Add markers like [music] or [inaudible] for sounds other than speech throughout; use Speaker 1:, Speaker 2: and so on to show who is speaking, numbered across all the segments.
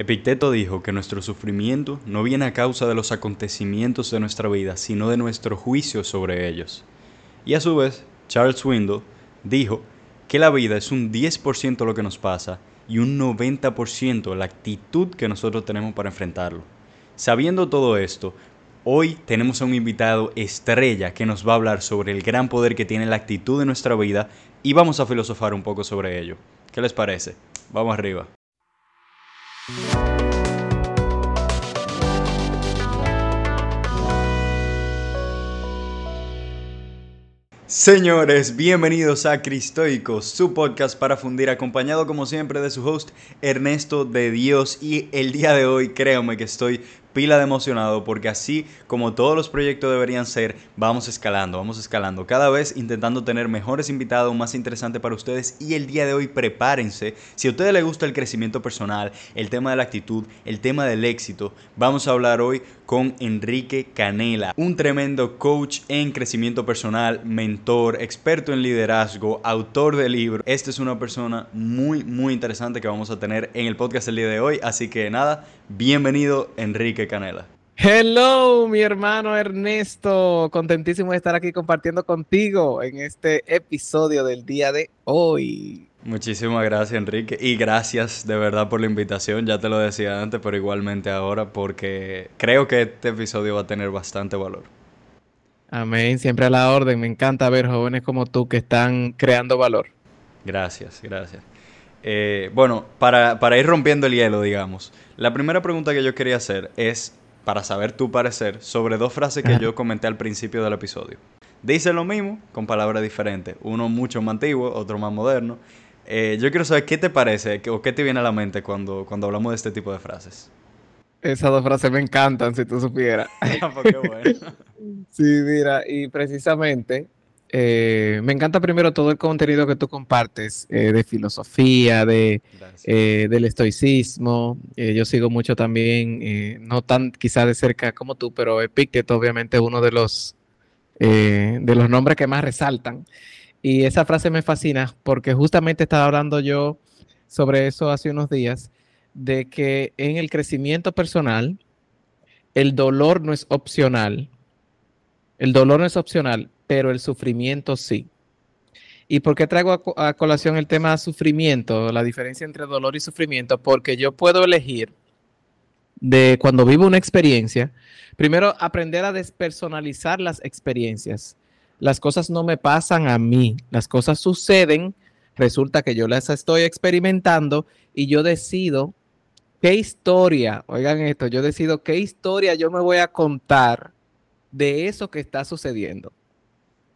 Speaker 1: Epicteto dijo que nuestro sufrimiento no viene a causa de los acontecimientos de nuestra vida, sino de nuestro juicio sobre ellos. Y a su vez, Charles Swindoll dijo que la vida es un 10% lo que nos pasa y un 90% la actitud que nosotros tenemos para enfrentarlo. Sabiendo todo esto, hoy tenemos a un invitado estrella que nos va a hablar sobre el gran poder que tiene la actitud de nuestra vida y vamos a filosofar un poco sobre ello. ¿Qué les parece? Vamos arriba. Señores, bienvenidos a Cristoicos, su podcast para fundir, acompañado como siempre de su host Ernesto de Dios. Y el día de hoy, créanme que estoy pila de emocionado porque así como todos los proyectos deberían ser, vamos escalando, vamos escalando, cada vez intentando tener mejores invitados, más interesantes para ustedes y el día de hoy prepárense, si a ustedes les gusta el crecimiento personal, el tema de la actitud, el tema del éxito, vamos a hablar hoy con Enrique Canela, un tremendo coach en crecimiento personal, mentor, experto en liderazgo, autor de libros. Esta es una persona muy, muy interesante que vamos a tener en el podcast el día de hoy, así que nada, bienvenido Enrique. Canela.
Speaker 2: Hello, mi hermano Ernesto. Contentísimo de estar aquí compartiendo contigo en este episodio del día de hoy.
Speaker 1: Muchísimas gracias, Enrique. Y gracias de verdad por la invitación. Ya te lo decía antes, pero igualmente ahora, porque creo que este episodio va a tener bastante valor.
Speaker 2: Amén. Siempre a la orden. Me encanta ver jóvenes como tú que están creando valor.
Speaker 1: Gracias, gracias. Eh, bueno, para, para ir rompiendo el hielo, digamos. La primera pregunta que yo quería hacer es para saber tu parecer sobre dos frases que yo comenté al principio del episodio. Dice lo mismo con palabras diferentes, uno mucho más antiguo, otro más moderno. Eh, yo quiero saber qué te parece o qué te viene a la mente cuando, cuando hablamos de este tipo de frases.
Speaker 2: Esas dos frases me encantan, si tú supieras. [laughs] Ah, pues bueno. sí, mira, y precisamente eh, me encanta primero todo el contenido que tú compartes eh, de filosofía, de, eh, del estoicismo. yo sigo mucho también, no tan quizá de cerca como tú, pero Epicteto obviamente es uno de los, de los nombres que más resaltan. Y esa frase me fascina porque justamente estaba hablando yo sobre eso hace unos días, de que en el crecimiento personal, el dolor no es opcional. El dolor no es opcional, pero el sufrimiento sí. ¿Y por qué traigo a, colación el tema de sufrimiento, la diferencia entre dolor y sufrimiento? Porque yo puedo elegir de cuando vivo una experiencia, primero aprender a despersonalizar las experiencias. Las cosas no me pasan a mí, las cosas suceden, resulta que yo las estoy experimentando y yo decido qué historia, oigan esto, yo decido qué historia yo me voy a contar de eso que está sucediendo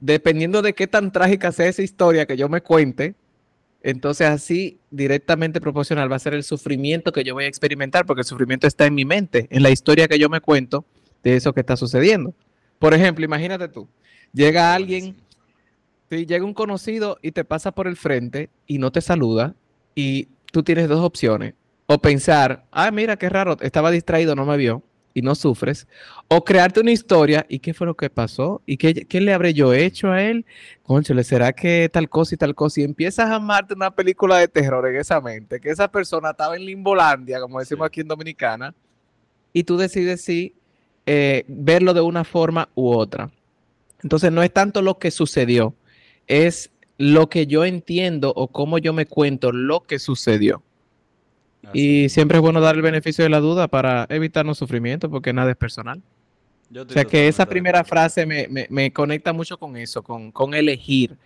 Speaker 2: dependiendo de qué tan trágica sea esa historia que yo me cuente, entonces así directamente proporcional va a ser el sufrimiento que yo voy a experimentar, porque el sufrimiento está en mi mente, en la historia que yo me cuento de eso que está sucediendo. Por ejemplo, imagínate tú, llega alguien, llega un conocido y te pasa por el frente y no te saluda y tú tienes dos opciones. O pensar, ah, mira, qué raro, estaba distraído, no me vio y no sufres, o crearte una historia y qué fue lo que pasó y qué, qué le habré yo hecho a él, concho, ¿le será que tal cosa y tal cosa? Y empiezas a amarte una película de terror en esa mente, que esa persona estaba en Limbolandia, como decimos aquí en Dominicana, y tú decides si eh, verlo de una forma u otra. Entonces no es tanto lo que sucedió, es lo que yo entiendo o cómo yo me cuento lo que sucedió. Y siempre es bueno dar el beneficio de la duda para evitarnos sufrimiento, porque nada es personal. O sea que esa primera frase me, conecta mucho con eso, con, elegir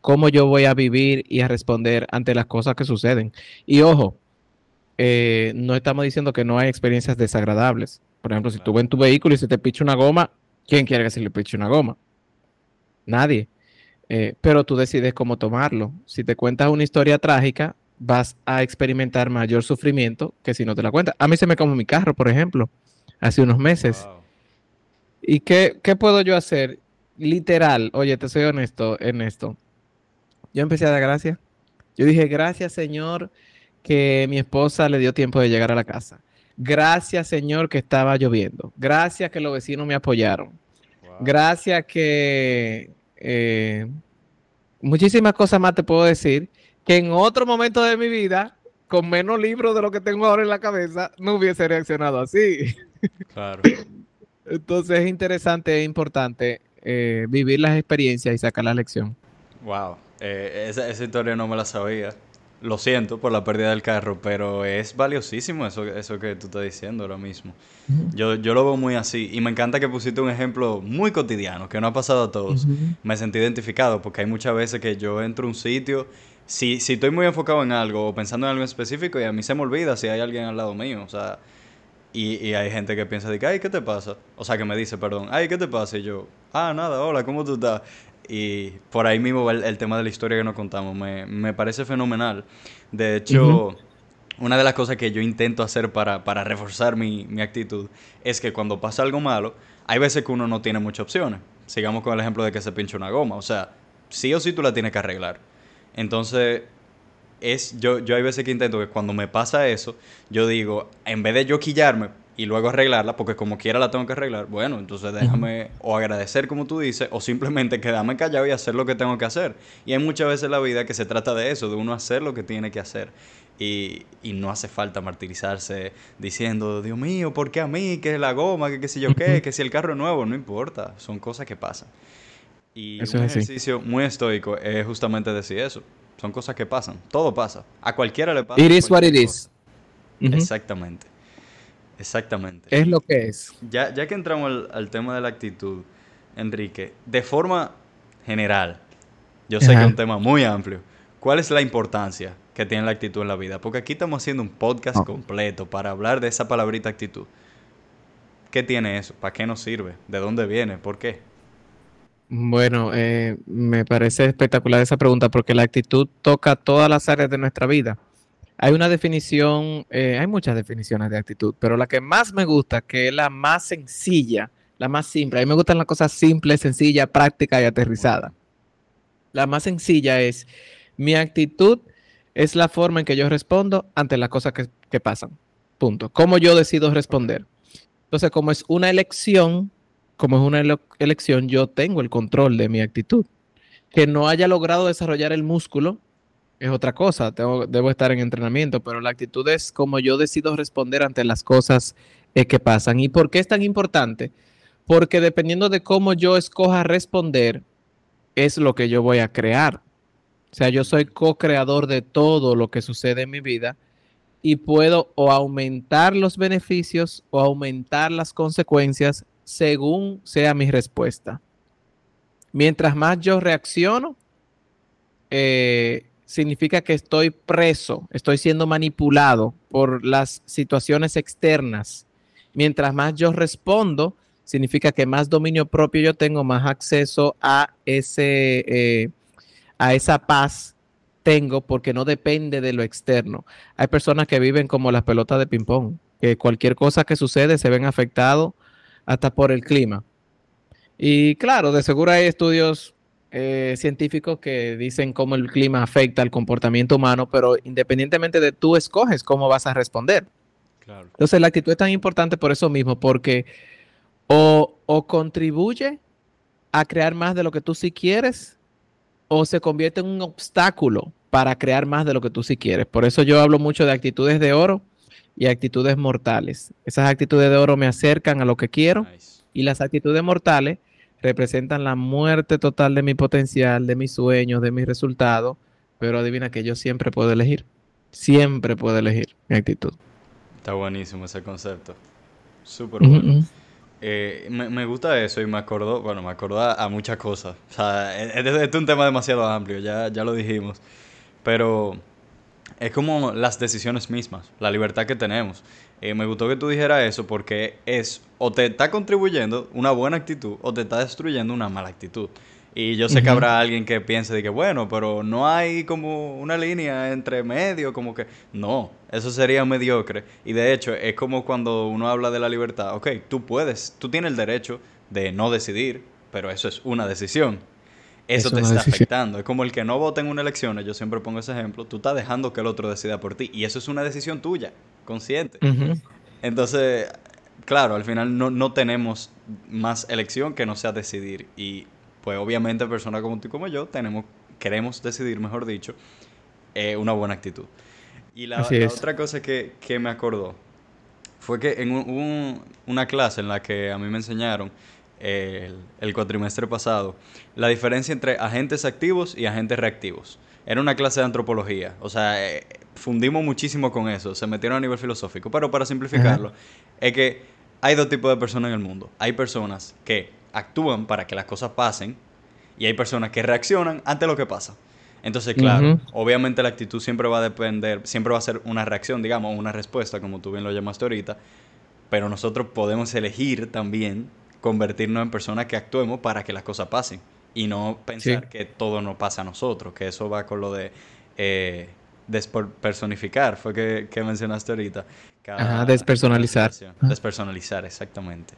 Speaker 2: cómo yo voy a vivir y a responder ante las cosas que suceden. Y ojo, eh, no estamos diciendo que no hay experiencias desagradables. Por ejemplo, si tú ves en tu vehículo y se te picha una goma, ¿quién quiere que se le piche una goma? Nadie. Eh, pero tú decides cómo tomarlo. Si te cuentas una historia trágica, vas a experimentar mayor sufrimiento que si no te la cuentas. A mí se me como mi carro, por ejemplo, hace unos meses. ¿Y qué, qué, puedo yo hacer? Literal, oye, te soy honesto en esto. Yo empecé a dar gracias. Yo dije, gracias Señor que mi esposa le dio tiempo de llegar a la casa. Gracias Señor que estaba lloviendo. Gracias que los vecinos me apoyaron. Gracias que... Eh, muchísimas cosas más te puedo decir que en otro momento de mi vida con menos libros de lo que tengo ahora en la cabeza, no hubiese reaccionado así. Claro. Entonces es interesante, es importante eh, vivir las experiencias y sacar la lección.
Speaker 1: Wow, eh, esa, esa, historia no me la sabía. Lo siento por la pérdida del carro, pero es valiosísimo eso, eso que tú estás diciendo ahora mismo. yo, yo lo veo muy así y me encanta que pusiste un ejemplo muy cotidiano, que no ha pasado a todos. Me sentí identificado porque hay muchas veces que yo entro a un sitio, si, si estoy muy enfocado en algo o pensando en algo específico y a mí se me olvida si hay alguien al lado mío, o sea, y, y hay gente que piensa de que, ay, ¿qué te pasa? O sea, que me dice, perdón, ay, ¿qué te pasa? Y yo, ah, nada, hola, ¿cómo tú estás? Y por ahí mismo el, el tema de la historia que nos contamos. Me, me parece fenomenal. De hecho, una de las cosas que yo intento hacer para, para reforzar mi, mi, actitud es que cuando pasa algo malo, hay veces que uno no tiene muchas opciones. Sigamos con el ejemplo de que se pincha una goma. O sea, sí o sí tú la tienes que arreglar. Entonces, es, yo, yo hay veces que intento que cuando me pasa eso, yo digo, en vez de yo quillarme y luego arreglarla, porque como quiera la tengo que arreglar, bueno, entonces déjame o agradecer como tú dices, o simplemente quedarme callado y hacer lo que tengo que hacer. Y hay muchas veces en la vida que se trata de eso, de uno hacer lo que tiene que hacer. Y, y no hace falta martirizarse diciendo, Dios mío, ¿por qué a mí? ¿Qué es la goma? ¿Qué, qué sé yo qué? ¿Que si el carro es nuevo? No importa, son cosas que pasan. Y un ejercicio muy estoico es justamente decir eso. Son cosas que pasan, todo pasa. A cualquiera le pasa.
Speaker 2: It is what it is.
Speaker 1: Exactamente. Exactamente.
Speaker 2: Es lo que es.
Speaker 1: Ya, ya que entramos al, tema de la actitud, Enrique, de forma general, yo sé que es un tema muy amplio. ¿Cuál es la importancia que tiene la actitud en la vida? Porque aquí estamos haciendo un podcast completo para hablar de esa palabrita actitud. ¿Qué tiene eso? ¿Para qué nos sirve? ¿De dónde viene? ¿Por qué?
Speaker 2: Bueno, eh, me parece espectacular esa pregunta porque la actitud toca todas las áreas de nuestra vida. Hay una definición, eh, hay muchas definiciones de actitud, pero la que más me gusta, que es la más sencilla, la más simple. A mí me gustan las cosas simples, sencillas, prácticas y aterrizadas. La más sencilla es, mi actitud es la forma en que yo respondo ante las cosas que, que pasan. Punto. ¿Cómo yo decido responder? Entonces, como es una elección, como es una elección, yo tengo el control de mi actitud. Que no haya logrado desarrollar el músculo es otra cosa, tengo, debo estar en entrenamiento, pero la actitud es como yo decido responder ante las cosas eh, que pasan. ¿Y por qué es tan importante? Porque dependiendo de cómo yo escoja responder, es lo que yo voy a crear. O sea, yo soy co-creador de todo lo que sucede en mi vida y puedo o aumentar los beneficios o aumentar las consecuencias según sea mi respuesta. Mientras más yo reacciono, eh, significa que estoy preso, estoy siendo manipulado por las situaciones externas. Mientras más yo respondo, significa que más dominio propio yo tengo, más acceso a, ese, eh, a esa paz tengo porque no depende de lo externo. Hay personas que viven como las pelotas de ping-pong, que cualquier cosa que sucede se ven afectados hasta por el clima. Y claro, de seguro hay estudios eh, científicos que dicen cómo el clima afecta al comportamiento humano, pero independientemente de tú escoges cómo vas a responder. Entonces la actitud es tan importante por eso mismo, porque o, o contribuye a crear más de lo que tú sí quieres, o se convierte en un obstáculo para crear más de lo que tú sí quieres. Por eso yo hablo mucho de actitudes de oro y actitudes mortales. Esas actitudes de oro me acercan a lo que quiero y las actitudes mortales representan la muerte total de mi potencial, de mis sueños, de mis resultados, pero adivina que yo siempre puedo elegir, siempre puedo elegir mi actitud.
Speaker 1: Está buenísimo ese concepto, súper bueno. Eh, me, gusta eso y me acordó, bueno, me acordó a, muchas cosas. O sea, este es, un tema demasiado amplio, ya, ya lo dijimos, pero es como las decisiones mismas, la libertad que tenemos. Eh, me gustó que tú dijeras eso porque es o te está contribuyendo una buena actitud o te está destruyendo una mala actitud. Y yo sé que habrá alguien que piense de que, bueno, pero no hay como una línea entre medio, como que... No, eso sería mediocre. Y de hecho, es como cuando uno habla de la libertad. Ok, tú puedes, tú tienes el derecho de no decidir, pero eso es una decisión. Eso, te está afectando. Es como el que no vota en una elección, yo siempre pongo ese ejemplo, tú estás dejando que el otro decida por ti. Y eso es una decisión tuya consciente. Entonces, claro, al final no, no, tenemos más elección que no sea decidir. Y pues obviamente personas como tú y como yo tenemos, queremos decidir, mejor dicho, eh, una buena actitud. Y la, otra cosa que, me acordó fue que en una clase en la que a mí me enseñaron el, el, cuatrimestre pasado. La diferencia entre agentes activos y agentes reactivos. Era una clase de antropología, o sea, eh, fundimos muchísimo con eso, se metieron a nivel filosófico, pero para simplificarlo, es que hay dos tipos de personas en el mundo. Hay personas que actúan para que las cosas pasen y hay personas que reaccionan ante lo que pasa. Entonces, claro, obviamente la actitud siempre va a depender, siempre va a ser una reacción, digamos, una respuesta, como tú bien lo llamaste ahorita, pero nosotros podemos elegir también convertirnos en personas que actuemos para que las cosas pasen y no pensar que todo nos pasa a nosotros, que eso va con lo de eh, despersonificar, fue que, que mencionaste ahorita.
Speaker 2: Ajá, despersonalizar.
Speaker 1: Despersonalizar, exactamente.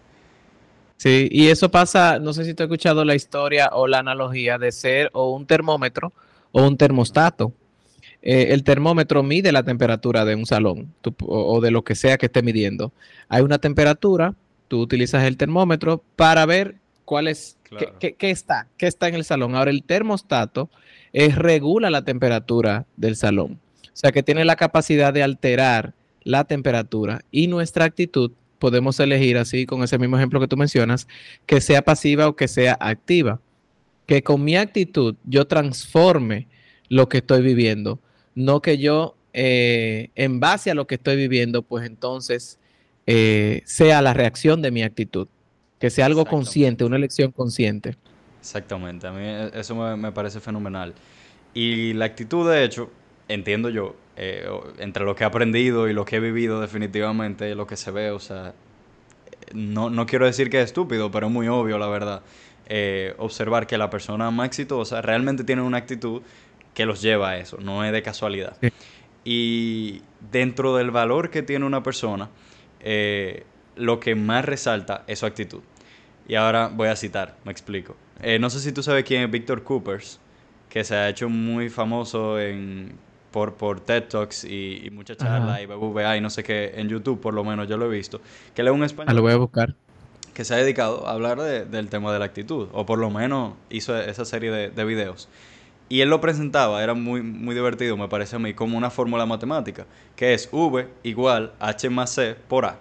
Speaker 2: Sí, y eso pasa, no sé si tú has escuchado la historia o la analogía de ser o un termómetro o un termostato. Eh, el termómetro mide la temperatura de un salón o, de lo que sea que esté midiendo. Hay una temperatura, tú utilizas el termómetro para ver cuál es, qué, está, qué está en el salón. Ahora, el termostato es, regula la temperatura del salón. O sea, que tiene la capacidad de alterar la temperatura y nuestra actitud podemos elegir así, con ese mismo ejemplo que tú mencionas, que sea pasiva o que sea activa. Que con mi actitud yo transforme lo que estoy viviendo, no que yo, eh, en base a lo que estoy viviendo, pues entonces eh, sea la reacción de mi actitud, que sea algo consciente, una elección consciente.
Speaker 1: Exactamente, a mí eso me parece fenomenal. Y la actitud, de hecho, entiendo yo, eh, entre lo que he aprendido y lo que he vivido definitivamente, lo que se ve, o sea, no, no quiero decir que es estúpido, pero es muy obvio, la verdad, eh, observar que la persona más exitosa realmente tiene una actitud que los lleva a eso, no es de casualidad. Y dentro del valor que tiene una persona, eh, lo que más resalta es su actitud. Y ahora voy a citar, me explico. no sé si tú sabes quién es Víctor Coopers, que se ha hecho muy famoso en por, por TED Talks y, y muchas charlas y BBVA y no sé qué, en YouTube por lo menos yo lo he visto, que él es un español.
Speaker 2: Ah, lo voy a buscar.
Speaker 1: Que se ha dedicado a hablar del tema de la actitud, o por lo menos hizo esa serie de, de videos. Y él lo presentaba, era muy, muy divertido, me parece a mí, como una fórmula matemática, que es V igual H más C por A.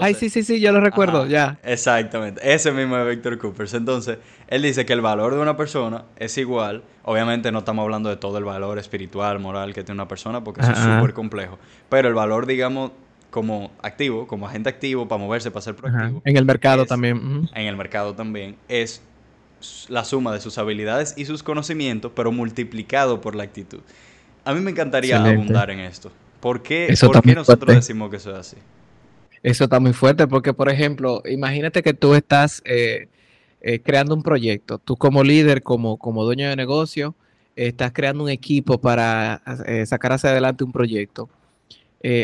Speaker 2: Ay, sí, sí, sí, yo lo recuerdo, ya.
Speaker 1: Exactamente, ese mismo es Víctor Coopers. Entonces, él dice que el valor de una persona es igual, obviamente no estamos hablando de todo el valor espiritual, moral que tiene una persona, porque eso es súper complejo, pero el valor, digamos, como activo, como agente activo, para moverse, para ser proactivo.
Speaker 2: En el mercado también.
Speaker 1: En el mercado también, es la suma de sus habilidades y sus conocimientos, pero multiplicado por la actitud. A mí me encantaría abundar en esto. ¿Por qué, ¿por qué nosotros decimos que eso es así?
Speaker 2: Eso está muy fuerte porque, por ejemplo, imagínate que tú estás eh, eh, creando un proyecto, tú como líder, como, como dueño de negocio, estás creando un equipo para eh, sacar hacia adelante un proyecto.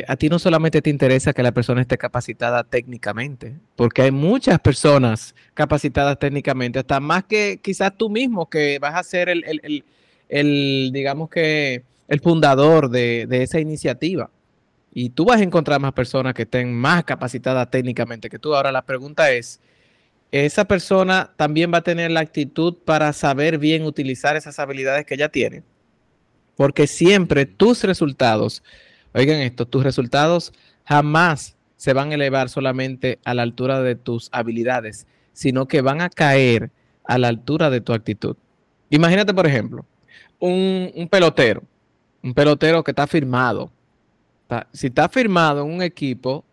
Speaker 2: A ti no solamente te interesa que la persona esté capacitada técnicamente, porque hay muchas personas capacitadas técnicamente, hasta más que quizás tú mismo, que vas a ser el, digamos que, el fundador de, de esa iniciativa y tú vas a encontrar más personas que estén más capacitadas técnicamente que tú. Ahora la pregunta es, ¿esa persona también va a tener la actitud para saber bien utilizar esas habilidades que ella tiene? Porque siempre tus resultados, oigan esto, tus resultados jamás se van a elevar solamente a la altura de tus habilidades, sino que van a caer a la altura de tu actitud. Imagínate, por ejemplo, un, un pelotero, un pelotero que está firmado, si está firmado en un equipo,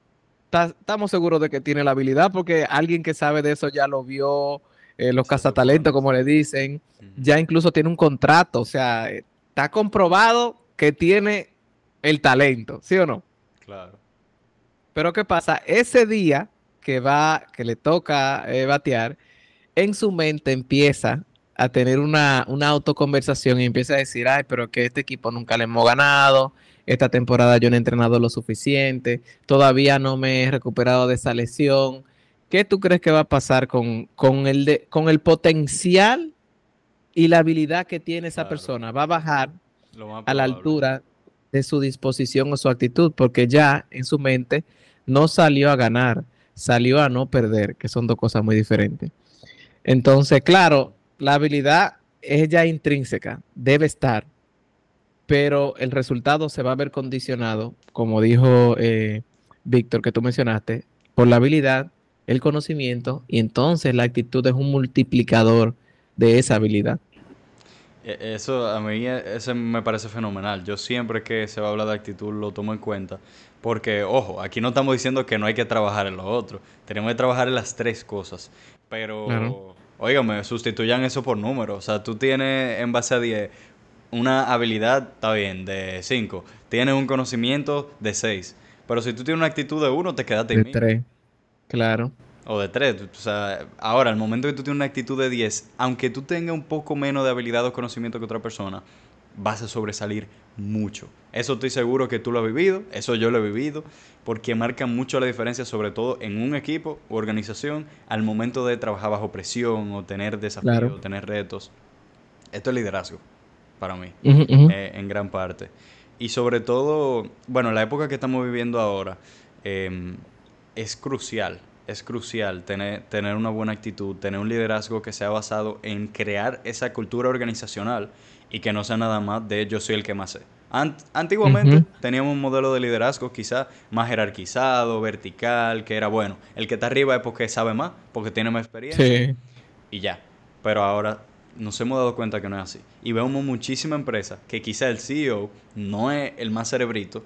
Speaker 2: estamos seguros de que tiene la habilidad porque alguien que sabe de eso ya lo vio, eh, los cazatalentos, como le dicen, ya incluso tiene un contrato, o sea, está comprobado que tiene el talento, ¿sí o no?
Speaker 1: Claro.
Speaker 2: Pero ¿qué pasa? Ese día que va, que le toca eh, batear, en su mente empieza a tener una, una autoconversación y empieza a decir, ay, pero que este equipo nunca le hemos ganado, esta temporada yo no he entrenado lo suficiente, todavía no me he recuperado de esa lesión. ¿Qué tú crees que va a pasar con, el, con el potencial y la habilidad que tiene esa persona? Va a bajar a la altura de su disposición o su actitud, porque ya en su mente no salió a ganar, salió a no perder, que son dos cosas muy diferentes. Entonces, claro, la habilidad es ya intrínseca, debe estar, pero el resultado se va a ver condicionado, como dijo eh, Víctor, que tú mencionaste, por la habilidad, el conocimiento, y entonces la actitud es un multiplicador de esa habilidad.
Speaker 1: E, eso a mí eso me parece fenomenal. Yo siempre que se va a hablar de actitud lo tomo en cuenta. Porque, ojo, aquí no estamos diciendo que no hay que trabajar en lo otro. Tenemos que trabajar en las tres cosas. Pero, claro. sustituyan eso por números. O sea, tú tienes en base a 10 una habilidad, está bien, de 5. Tienes un conocimiento de 6. Pero si tú tienes una actitud de 1, te quedaste
Speaker 2: en De 3, claro.
Speaker 1: O de 3. O sea, ahora, al momento que tú tienes una actitud de 10, aunque tú tengas un poco menos de habilidad o conocimiento que otra persona, vas a sobresalir mucho. Eso estoy seguro que tú lo has vivido, eso yo lo he vivido, porque marca mucho la diferencia, sobre todo en un equipo o organización, al momento de trabajar bajo presión o tener desafíos, o tener retos. Esto es liderazgo, para mí, eh, en gran parte. Y sobre todo, bueno, la época que estamos viviendo ahora em, es crucial es crucial tener, tener una buena actitud, tener un liderazgo que sea basado en crear esa cultura organizacional y que no sea nada más de yo soy el que más sé. antiguamente teníamos un modelo de liderazgo quizá más jerarquizado, vertical, que era bueno, el que está arriba es porque sabe más, porque tiene más experiencia y ya. Pero ahora nos hemos dado cuenta que no es así. Y vemos muchísimas empresas que quizá el CEO no es el más cerebrito,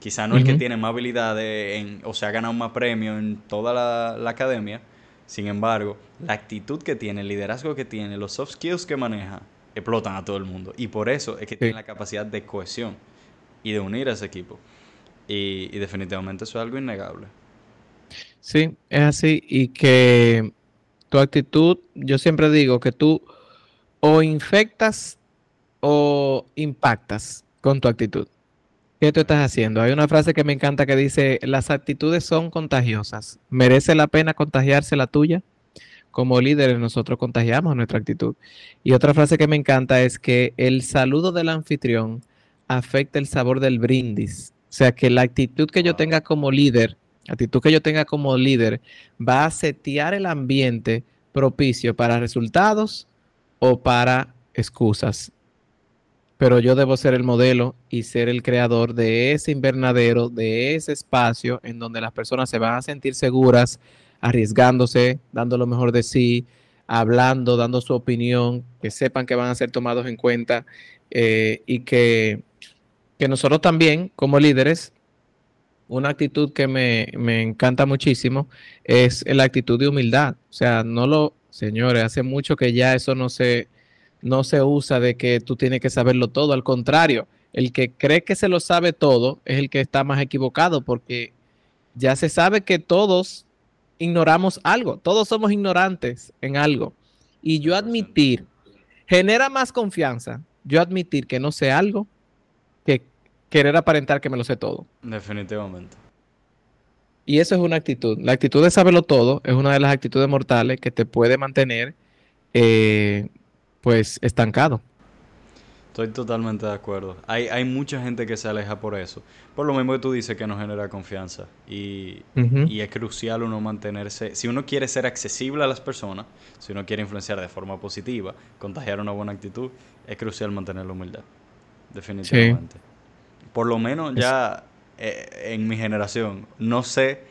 Speaker 1: Quizá no el que tiene más habilidades en, o se ha ganado más premios en toda la, academia. Sin embargo, la actitud que tiene, el liderazgo que tiene, los soft skills que maneja, explotan a todo el mundo. Y por eso es que tiene la capacidad de cohesión y de unir a ese equipo. Y, y, definitivamente eso es algo innegable.
Speaker 2: Sí, es así. Y que tu actitud, yo siempre digo que tú o infectas o impactas con tu actitud. ¿Qué tú estás haciendo? Hay una frase que me encanta que dice, las actitudes son contagiosas. ¿Merece la pena contagiarse la tuya? Como líderes nosotros contagiamos nuestra actitud. Y otra frase que me encanta es que el saludo del anfitrión afecta el sabor del brindis. O sea que la actitud que yo tenga como líder, la actitud que yo tenga como líder, va a setear el ambiente propicio para resultados o para excusas pero yo debo ser el modelo y ser el creador de ese invernadero, de ese espacio en donde las personas se van a sentir seguras, arriesgándose, dando lo mejor de sí, hablando, dando su opinión, que sepan que van a ser tomados en cuenta eh, y que, que, nosotros también, como líderes, una actitud que me, me encanta muchísimo es la actitud de humildad. O sea, no lo, señores, hace mucho que ya eso no se no se usa de que tú tienes que saberlo todo. Al contrario, el que cree que se lo sabe todo es el que está más equivocado porque ya se sabe que todos ignoramos algo, todos somos ignorantes en algo. Y yo admitir, genera más confianza, yo admitir que no sé algo que querer aparentar que me lo sé todo.
Speaker 1: Definitivamente.
Speaker 2: Y eso es una actitud. La actitud de saberlo todo es una de las actitudes mortales que te puede mantener eh, pues estancado.
Speaker 1: Estoy totalmente de acuerdo. Hay, hay mucha gente que se aleja por eso. Por lo mismo que tú dices que no genera confianza. Y, y, es crucial uno mantenerse. Si uno quiere ser accesible a las personas, si uno quiere influenciar de forma positiva, contagiar una buena actitud, es crucial mantener la humildad. Definitivamente. Por lo menos ya eh, en mi generación, no sé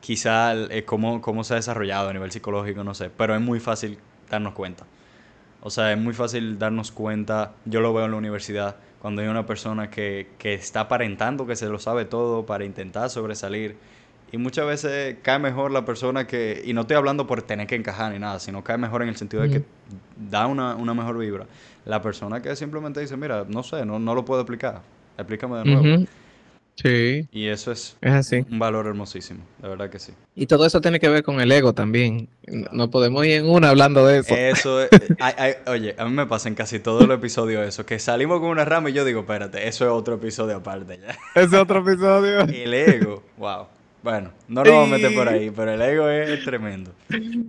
Speaker 1: quizá eh, cómo, cómo se ha desarrollado a nivel psicológico, no sé, pero es muy fácil darnos cuenta. O sea, es muy fácil darnos cuenta, yo lo veo en la universidad, cuando hay una persona que, que está aparentando que se lo sabe todo para intentar sobresalir. Y muchas veces cae mejor la persona que, y no estoy hablando por tener que encajar ni nada, sino cae mejor en el sentido de que da una, una, mejor vibra. La persona que simplemente dice, mira, no sé, no, no lo puedo explicar, explícame de nuevo.
Speaker 2: Sí.
Speaker 1: Y eso es,
Speaker 2: así.
Speaker 1: un valor hermosísimo, de verdad que sí.
Speaker 2: Y todo eso tiene que ver con el ego también. No podemos ir en una hablando de eso.
Speaker 1: Eso, [laughs] oye, a mí me pasa en casi todos los episodios eso, que salimos con una rama y yo digo, espérate, eso es otro episodio aparte ya. [laughs]
Speaker 2: Es otro episodio. [laughs]
Speaker 1: el ego, wow. Bueno, no nos vamos a meter por ahí, pero el ego es tremendo.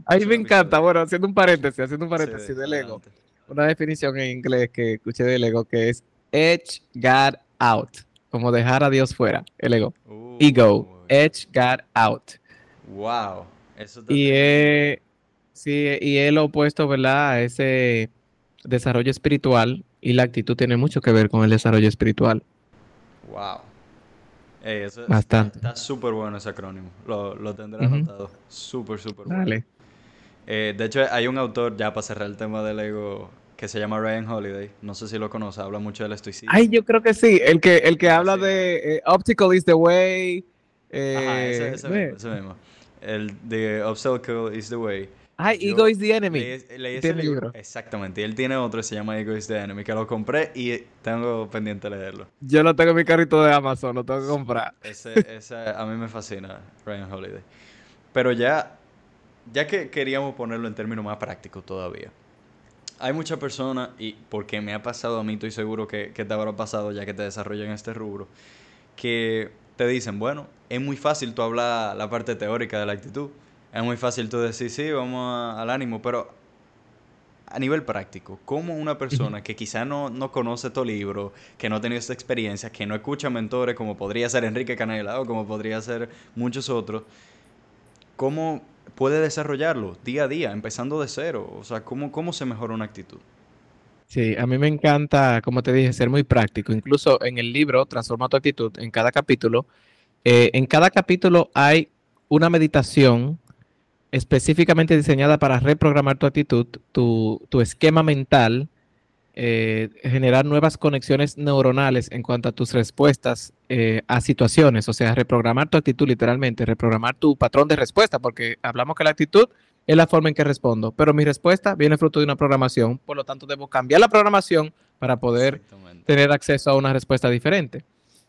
Speaker 2: A mí me encanta, bueno, haciendo un paréntesis, haciendo un paréntesis del ego. Una definición en inglés que escuché del ego que es edge God out como dejar a Dios fuera, el ego. Uh, Ego, edge God out.
Speaker 1: Wow.
Speaker 2: Eso y es, sí, y es lo opuesto, ¿verdad? A ese desarrollo espiritual y la actitud tiene mucho que ver con el desarrollo espiritual.
Speaker 1: Wow. eso
Speaker 2: Bastante.
Speaker 1: Está súper bueno ese acrónimo. Lo, lo tendré anotado. Súper, súper bueno.
Speaker 2: Dale.
Speaker 1: Eh, de hecho, hay un autor, ya para cerrar el tema del ego, que se llama Ryan Holiday. No sé si lo conoce, habla mucho del estoicismo.
Speaker 2: Ay, yo creo que sí. El que, el que habla de eh, Optical is the way. Eh,
Speaker 1: Ajá, ese, mismo, ese mismo. El de Obstacle is the way.
Speaker 2: Ay, Ego is the enemy.
Speaker 1: Leí, ese libro. Exactamente. Y él tiene otro, se llama Ego is the enemy, que lo compré y tengo pendiente leerlo.
Speaker 2: Yo lo tengo en mi carrito de Amazon, lo tengo que comprar.
Speaker 1: Ese, ese a mí me fascina, Ryan Holiday. Pero ya, ya que queríamos ponerlo en términos más prácticos todavía. Hay muchas personas, y porque me ha pasado a mí, estoy seguro que, que te habrá pasado ya que te desarrollas en este rubro, que te dicen, bueno, es muy fácil tú hablar la parte teórica de la actitud. Es muy fácil tú decir, sí, vamos al ánimo, pero a nivel práctico, ¿cómo una persona que quizá no, no conoce tu libro, que no ha tenido esta experiencia, que no escucha mentores como podría ser Enrique Canela o como podría ser muchos otros, cómo puede desarrollarlo día a día, empezando de cero? O sea, ¿cómo, cómo se mejora una actitud?
Speaker 2: Sí, a mí me encanta, como te dije, ser muy práctico. Incluso en el libro Transforma tu actitud, en cada capítulo, eh, en cada capítulo hay una meditación específicamente diseñada para reprogramar tu actitud, tu, esquema mental, eh, generar nuevas conexiones neuronales en cuanto a tus respuestas eh, a situaciones, o sea, reprogramar tu actitud literalmente, reprogramar tu patrón de respuesta, porque hablamos que la actitud es la forma en que respondo, pero mi respuesta viene fruto de una programación, por lo tanto debo cambiar la programación para poder tener acceso a una respuesta diferente.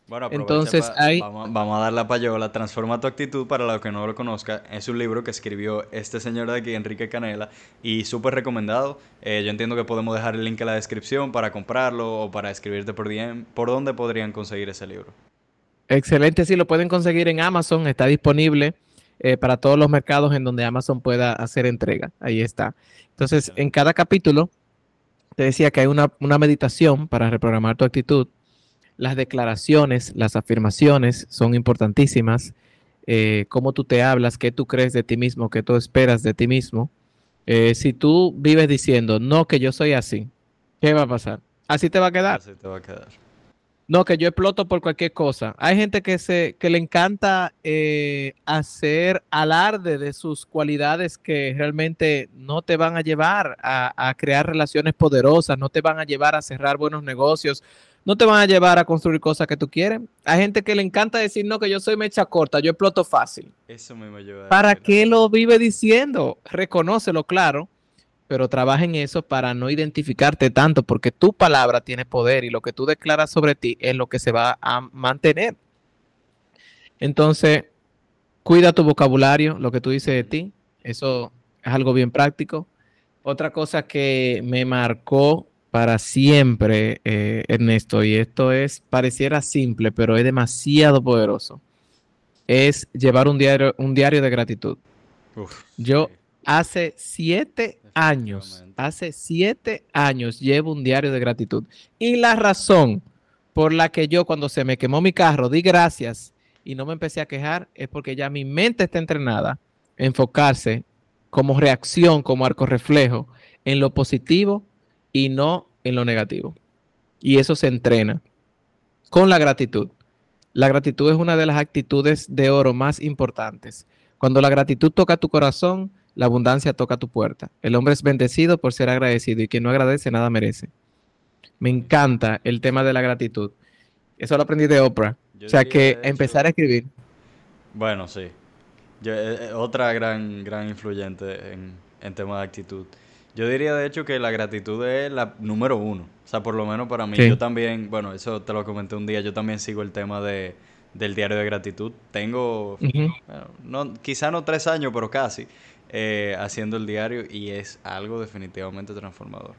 Speaker 1: Bueno, entonces hay... Vamos, a dar la payola. Transforma tu actitud para los que no lo conozcan. Es un libro que escribió este señor de aquí, Enrique Canela, y súper recomendado. Eh, yo entiendo que podemos dejar el link en la descripción para comprarlo o para escribirte por DM. ¿Por dónde podrían conseguir ese libro?
Speaker 2: Excelente, sí, lo pueden conseguir en Amazon. Está disponible eh, para todos los mercados en donde Amazon pueda hacer entrega. Ahí está. Entonces, en cada capítulo, te decía que hay una, una meditación para reprogramar tu actitud las declaraciones, las afirmaciones son importantísimas. Eh, cómo tú te hablas, qué tú crees de ti mismo, qué tú esperas de ti mismo. Eh, si tú vives diciendo, no, que yo soy así, ¿qué va a pasar? Así te va a quedar.
Speaker 1: Así te va a quedar.
Speaker 2: No, que yo exploto por cualquier cosa. Hay gente que, se, que le encanta eh, hacer alarde de sus cualidades que realmente no te van a llevar a, a crear relaciones poderosas, no te van a llevar a cerrar buenos negocios, no te van a llevar a construir cosas que tú quieres. Hay gente que le encanta decir, no, que yo soy mecha corta, yo exploto fácil.
Speaker 1: Eso mismo yo.
Speaker 2: ¿Para qué lo vive diciendo? Reconócelo, claro, pero trabaja en eso para no identificarte tanto, porque tu palabra tiene poder y lo que tú declaras sobre ti es lo que se va a mantener. Entonces, cuida tu vocabulario, lo que tú dices de ti, eso es algo bien práctico. Otra cosa que me marcó para siempre, eh, Ernesto, y esto es, pareciera simple, pero es demasiado poderoso, es llevar un diario, un diario de gratitud. Yo hace siete años, hace siete años llevo un diario de gratitud. Y la razón por la que yo cuando se me quemó mi carro di gracias y no me empecé a quejar es porque ya mi mente está entrenada a enfocarse como reacción, como arco reflejo en lo positivo y no en lo negativo. Y eso se entrena con la gratitud. La gratitud es una de las actitudes de oro más importantes. Cuando la gratitud toca tu corazón, la abundancia toca tu puerta. El hombre es bendecido por ser agradecido y quien no agradece nada merece. Me encanta el tema de la gratitud. Eso lo aprendí de Oprah. o sea que empezar a escribir.
Speaker 1: Bueno, sí. Eh, eh, otra gran, gran influyente en, en tema de actitud. Yo diría de hecho que la gratitud es la número uno. O sea, por lo menos para mí. Yo también, bueno, eso te lo comenté un día, yo también sigo el tema de, del diario de gratitud. Tengo, no, quizá no tres años, pero casi, eh, haciendo el diario y es algo definitivamente transformador.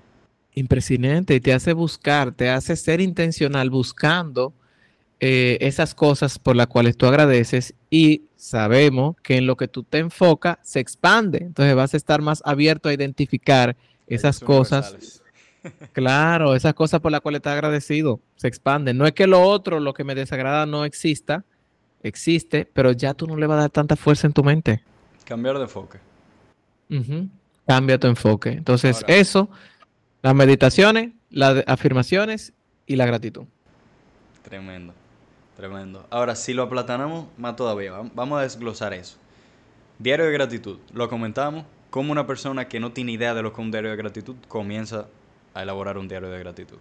Speaker 2: Impresionante, te hace buscar, te hace ser intencional buscando eh, esas cosas por las cuales tú agradeces y sabemos que en lo que tú te enfocas se expande. Entonces vas a estar más abierto a identificar esas cosas. Claro, esas cosas por las cuales estás agradecido se expanden. No es que lo otro, lo que me desagrada, no exista, existe, pero ya tú no le vas a dar tanta fuerza en tu mente.
Speaker 1: Cambiar de enfoque.
Speaker 2: Cambia tu enfoque. Entonces, eso, las meditaciones las afirmaciones y la gratitud.
Speaker 1: Tremendo, tremendo. Ahora, si lo aplatanamos más todavía, vamos a desglosar eso. Diario de gratitud, lo comentamos, como una persona que no tiene idea de lo que es un diario de gratitud comienza a elaborar un diario de gratitud.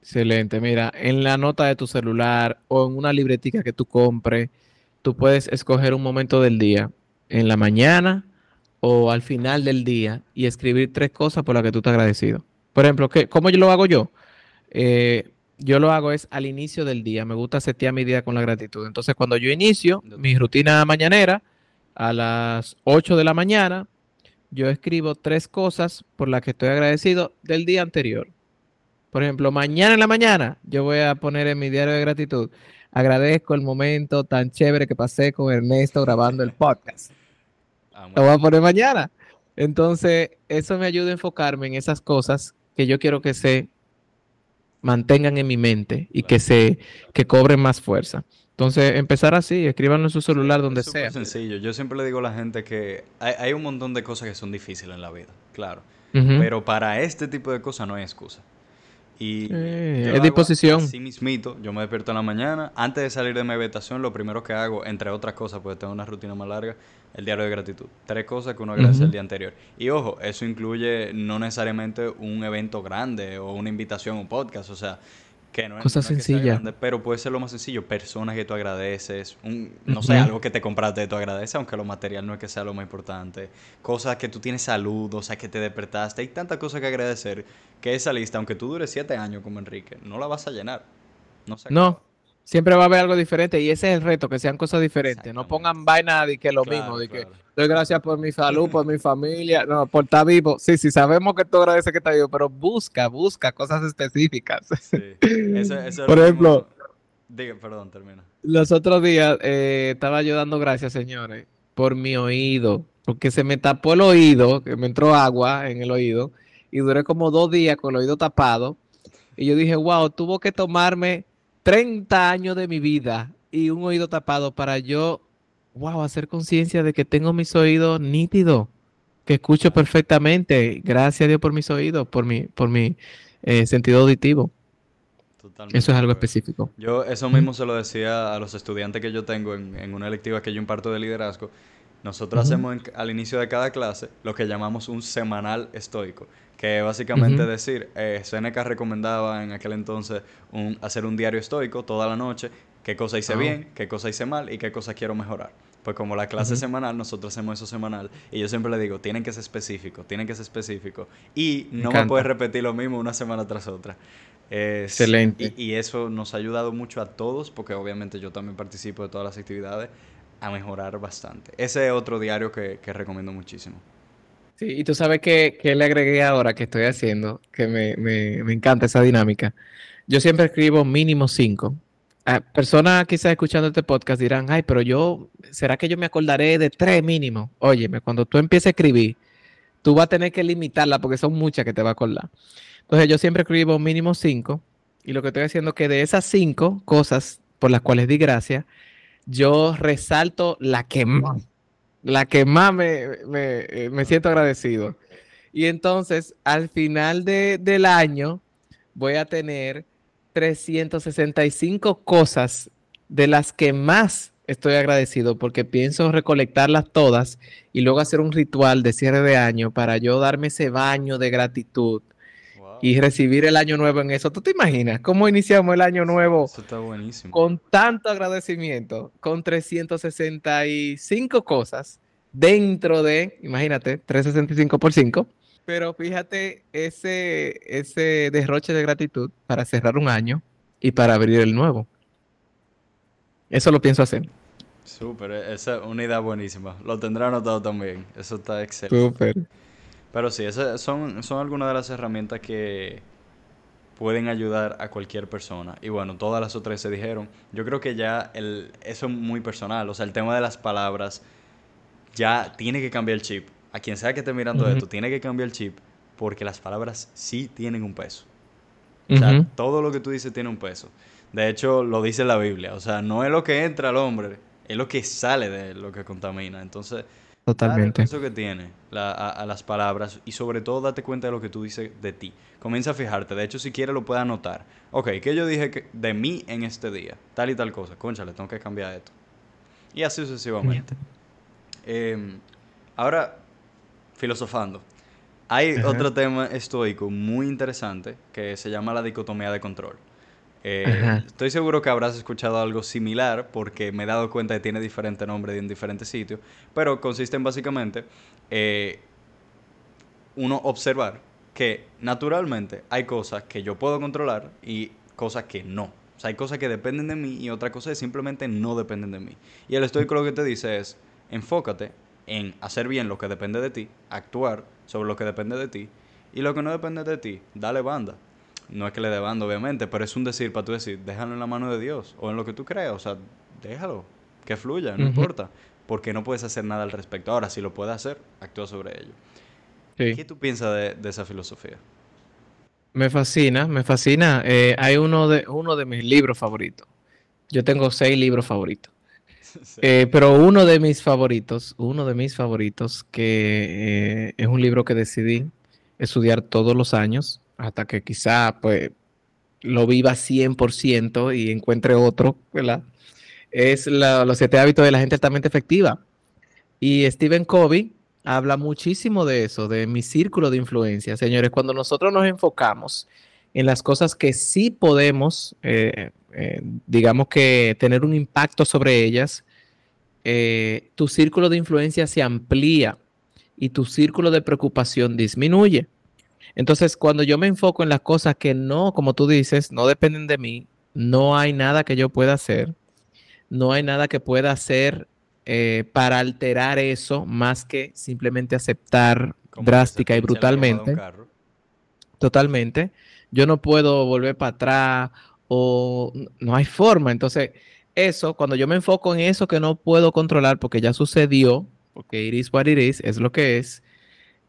Speaker 2: Excelente, mira, en la nota de tu celular o en una libretica que tú compres, tú puedes escoger un momento del día, en la mañana o al final del día, y escribir tres cosas por las que tú estás agradecido. Por ejemplo, ¿qué, ¿cómo yo lo hago yo? Eh, yo lo hago es al inicio del día. Me gusta setear mi día con la gratitud. Entonces, cuando yo inicio mi rutina mañanera a las 8 de la mañana, yo escribo tres cosas por las que estoy agradecido del día anterior. Por ejemplo, mañana en la mañana yo voy a poner en mi diario de gratitud. Agradezco el momento tan chévere que pasé con Ernesto grabando el podcast. Ah, lo voy a poner mañana. Entonces, eso me ayuda a enfocarme en esas cosas que yo quiero que se mantengan en mi mente y que se que cobren más fuerza. Entonces, empezar así, escríbanlo en su celular donde sea.
Speaker 1: Es sencillo. Yo siempre le digo a la gente que hay, un montón de cosas que son difíciles en la vida, claro. Pero para este tipo de cosas no hay excusa. Y
Speaker 2: es disposición.
Speaker 1: Así mismito, yo me despierto en la mañana. Antes de salir de mi habitación, lo primero que hago, entre otras cosas, porque tengo una rutina más larga, el diario de gratitud. Tres cosas que uno agradece el día anterior. Y ojo, eso incluye no necesariamente un evento grande o una invitación, un podcast. O sea, que no es,
Speaker 2: Cosa sencilla.
Speaker 1: pero puede ser lo más sencillo. Personas que tú agradeces. Un, no sé, algo que te compraste, tú agradeces, aunque lo material no es que sea lo más importante. Cosas que tú tienes salud, o sea, que te despertaste. Hay tantas cosas que agradecer que esa lista, aunque tú dures siete años como Enrique, no la vas a llenar.
Speaker 2: No. Sé no. Siempre va a haber algo diferente y ese es el reto, que sean cosas diferentes. No pongan vaina de que lo mismo, de que doy gracias por mi salud, por mi [laughs] familia, no, por estar vivo. Sí, sí, sabemos que tú agradeces que está vivo, pero busca, busca cosas específicas. Sí. [laughs] por ejemplo,
Speaker 1: Diga, perdón, termina.
Speaker 2: Los otros días eh, estaba yo dando gracias, señores, por mi oído, porque se me tapó el oído, que me entró agua en el oído, y duré como dos días con el oído tapado. Y yo dije, wow, tuvo que tomarme 30 años de mi vida y un oído tapado para yo, wow, hacer conciencia de que tengo mis oídos nítidos, que escucho perfectamente. Gracias a Dios por mis oídos, por mi, por mi eh, sentido auditivo. Totalmente eso es algo específico.
Speaker 1: Yo eso mismo se lo decía a los estudiantes que yo tengo en, una electiva que yo imparto de liderazgo. Nosotros hacemos al inicio de cada clase lo que llamamos un semanal estoico que básicamente decir, eh, Seneca recomendaba en aquel entonces un, hacer un diario estoico toda la noche, qué cosa hice ah. bien, qué cosa hice mal y qué cosa quiero mejorar. Pues como la clase semanal, nosotros hacemos eso semanal. Y yo siempre le digo, tienen que ser específicos, tienen que ser específicos. Y no me, puedes repetir lo mismo una semana tras otra.
Speaker 2: Excelente.
Speaker 1: Y, eso nos ha ayudado mucho a todos, porque obviamente yo también participo de todas las actividades, a mejorar bastante. Ese es otro diario que recomiendo muchísimo.
Speaker 2: Sí, y tú sabes que, le agregué ahora que estoy haciendo, que me, encanta esa dinámica. Yo siempre escribo mínimo cinco. Ah, personas quizás escuchando este podcast dirán, ay, pero yo, ¿será que yo me acordaré de tres mínimo? Óyeme, cuando tú empieces a escribir, tú vas a tener que limitarla porque son muchas que te va a acordar. Entonces yo siempre escribo mínimo cinco y lo que estoy haciendo es que de esas cinco cosas por las cuales di gracias, yo resalto la que más la que más me, eh, me, siento agradecido. Y entonces, al final de, del año, voy a tener 365 cosas de las que más estoy agradecido porque pienso recolectarlas todas y luego hacer un ritual de cierre de año para yo darme ese baño de gratitud y recibir el año nuevo en eso. ¿Tú te imaginas cómo iniciamos el año nuevo?
Speaker 1: Eso está buenísimo.
Speaker 2: Con tanto agradecimiento, con 365 cosas dentro de, imagínate, 365 por 5. Pero fíjate ese, ese derroche de gratitud para cerrar un año y para abrir el nuevo. Eso lo pienso hacer.
Speaker 1: Súper, esa es una idea buenísima. Lo tendrá anotado también. Eso está excelente. Súper. Pero sí, esas son, son algunas de las herramientas que pueden ayudar a cualquier persona. Y bueno, todas las otras se dijeron. Yo creo que ya el, eso es muy personal. O sea, el tema de las palabras ya tiene que cambiar el chip. A quien sea que esté mirando esto, tiene que cambiar el chip porque las palabras sí tienen un peso. O sea, todo lo que tú dices tiene un peso. De hecho, lo dice la Biblia. O sea, no es lo que entra al hombre, es lo que sale de lo que contamina. Entonces,
Speaker 2: Totalmente.
Speaker 1: Eso que tiene a, las palabras y sobre todo date cuenta de lo que tú dices de ti. Comienza a fijarte. De hecho, si quieres lo puedes anotar. Ok, ¿qué yo dije que de mí en este día? Tal y tal cosa. Concha, le tengo que cambiar esto. Y así sucesivamente. Em, ahora, filosofando. Hay otro tema estoico muy interesante que se llama la dicotomía de control. Eh, estoy seguro que habrás escuchado algo similar porque me he dado cuenta que tiene diferente nombre en diferentes sitios, pero consiste en básicamente eh, uno observar que naturalmente hay cosas que yo puedo controlar y cosas que no. O sea, hay cosas que dependen de mí y otra cosa que simplemente no dependen de mí. Y el estoico lo que te dice es, enfócate en hacer bien lo que depende de ti, actuar sobre lo que depende de ti, y lo que no depende de ti, dale banda no es que le dé bando, obviamente, pero es un decir para tú decir, déjalo en la mano de Dios o en lo que tú creas, o sea, déjalo, que fluya, no importa, porque no puedes hacer nada al respecto. Ahora, si lo puedes hacer, actúa sobre ello. ¿Qué tú piensas de, esa filosofía?
Speaker 2: Me fascina, me fascina. Eh, hay uno de, uno de mis libros favoritos. Yo tengo seis libros favoritos. [laughs] Eh, pero uno de mis favoritos, uno de mis favoritos, que eh, es un libro que decidí estudiar todos los años, hasta que quizá pues lo viva 100% y encuentre otro, ¿verdad? Es los siete hábitos de la gente altamente efectiva. Y Stephen Covey habla muchísimo de eso, de mi círculo de influencia. Señores, cuando nosotros nos enfocamos en las cosas que sí podemos, eh, eh, digamos que tener un impacto sobre ellas, eh, tu círculo de influencia se amplía y tu círculo de preocupación disminuye. Entonces, cuando yo me enfoco en las cosas que no, como tú dices, no dependen de mí, no hay nada que yo pueda hacer, no hay nada que pueda hacer eh, para alterar eso más que simplemente aceptar drástica y brutalmente. Totalmente. Yo no puedo volver para atrás o no hay forma. Entonces, eso, cuando yo me enfoco en eso que no puedo controlar porque ya sucedió, porque iris what it es lo que es,